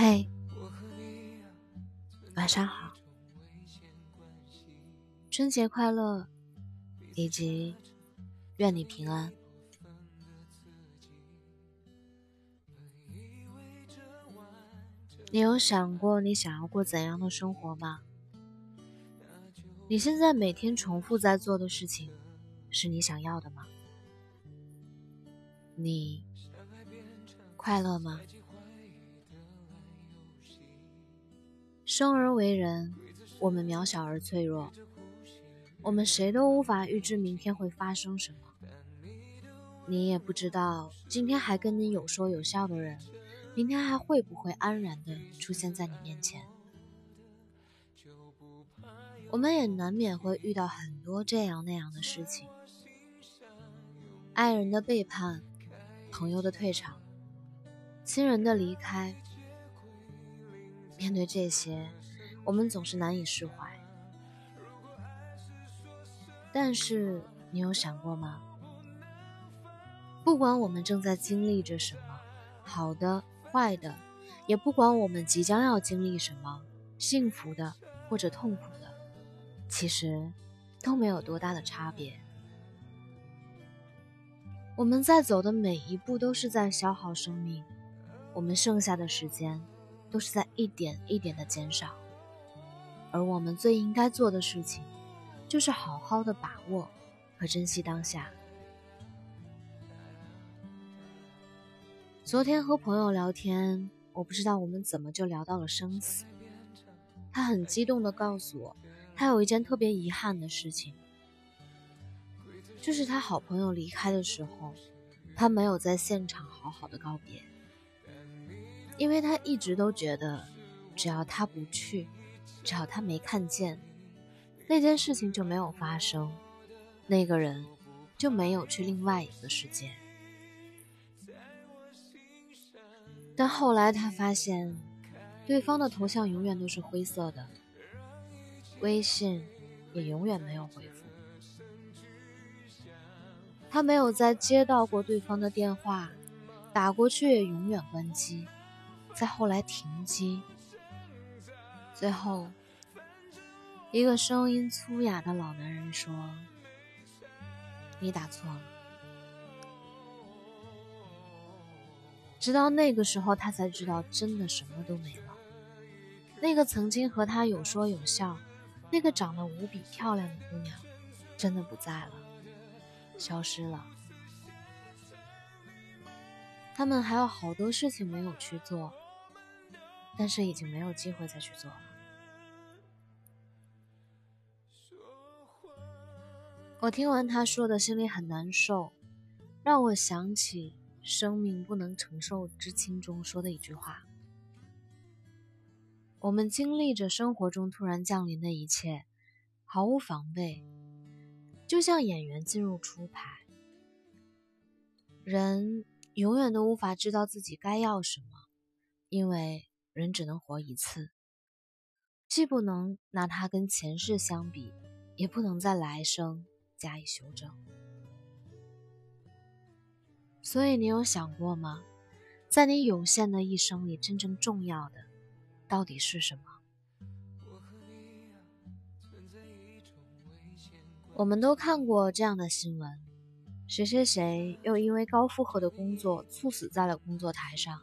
嘿晚上好，春节快乐，以及愿你平安。你有想过你想要过怎样的生活吗？你现在每天重复在做的事情，是你想要的吗？你快乐吗？生而为人，我们渺小而脆弱，我们谁都无法预知明天会发生什么。你也不知道今天还跟你有说有笑的人，明天还会不会安然的出现在你面前。我们也难免会遇到很多这样那样的事情：爱人的背叛，朋友的退场，亲人的离开。面对这些，我们总是难以释怀。但是，你有想过吗？不管我们正在经历着什么，好的、坏的，也不管我们即将要经历什么，幸福的或者痛苦的，其实都没有多大的差别。我们在走的每一步都是在消耗生命，我们剩下的时间。都是在一点一点的减少，而我们最应该做的事情，就是好好的把握和珍惜当下。昨天和朋友聊天，我不知道我们怎么就聊到了生死。他很激动的告诉我，他有一件特别遗憾的事情，就是他好朋友离开的时候，他没有在现场好好的告别。因为他一直都觉得，只要他不去，只要他没看见，那件事情就没有发生，那个人就没有去另外一个世界。但后来他发现，对方的头像永远都是灰色的，微信也永远没有回复，他没有再接到过对方的电话，打过去也永远关机。再后来停机，最后，一个声音粗哑的老男人说：“你打错了。”直到那个时候，他才知道，真的什么都没了。那个曾经和他有说有笑、那个长得无比漂亮的姑娘，真的不在了，消失了。他们还有好多事情没有去做。但是已经没有机会再去做了。我听完他说的，心里很难受，让我想起《生命不能承受之轻》中说的一句话：我们经历着生活中突然降临的一切，毫无防备，就像演员进入初牌。人永远都无法知道自己该要什么，因为。人只能活一次，既不能拿它跟前世相比，也不能在来生加以修正。所以，你有想过吗？在你有限的一生里，真正重要的到底是什么？我们都看过这样的新闻：谁谁谁又因为高负荷的工作猝死在了工作台上。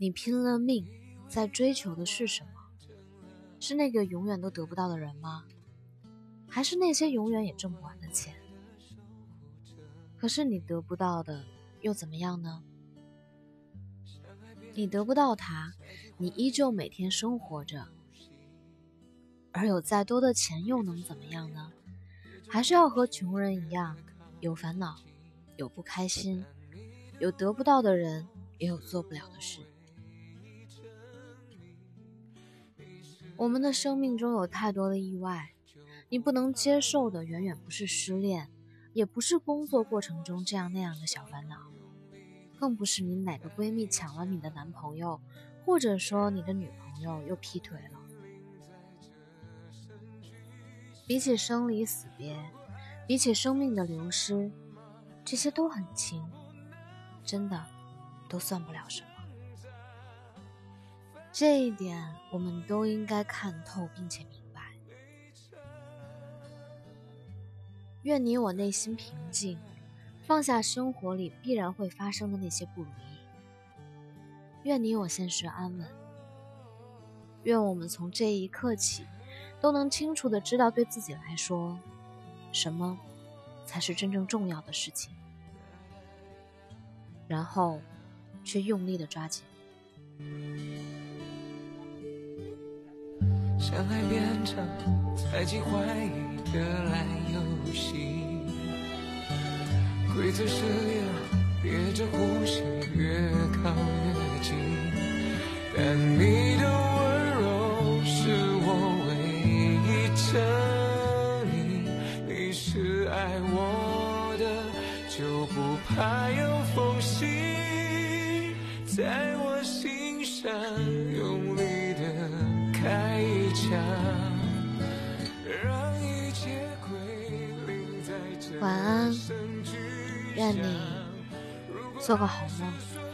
你拼了命在追求的是什么？是那个永远都得不到的人吗？还是那些永远也挣不完的钱？可是你得不到的又怎么样呢？你得不到它，你依旧每天生活着，而有再多的钱又能怎么样呢？还是要和穷人一样，有烦恼，有不开心，有得不到的人，也有做不了的事。我们的生命中有太多的意外，你不能接受的远远不是失恋，也不是工作过程中这样那样的小烦恼，更不是你哪个闺蜜抢了你的男朋友，或者说你的女朋友又劈腿了。比起生离死别，比起生命的流失，这些都很轻，真的都算不了什么。这一点我们都应该看透并且明白。愿你我内心平静，放下生活里必然会发生的那些不如意。愿你我现实安稳。愿我们从这一刻起，都能清楚的知道，对自己来说，什么才是真正重要的事情，然后，却用力的抓紧。相爱变成猜忌怀疑的烂游戏，规则是要，憋着呼吸，越靠越近，但你的温柔是我唯一真理，你是爱我的，就不怕有缝隙，在我心上。愿你做个好梦。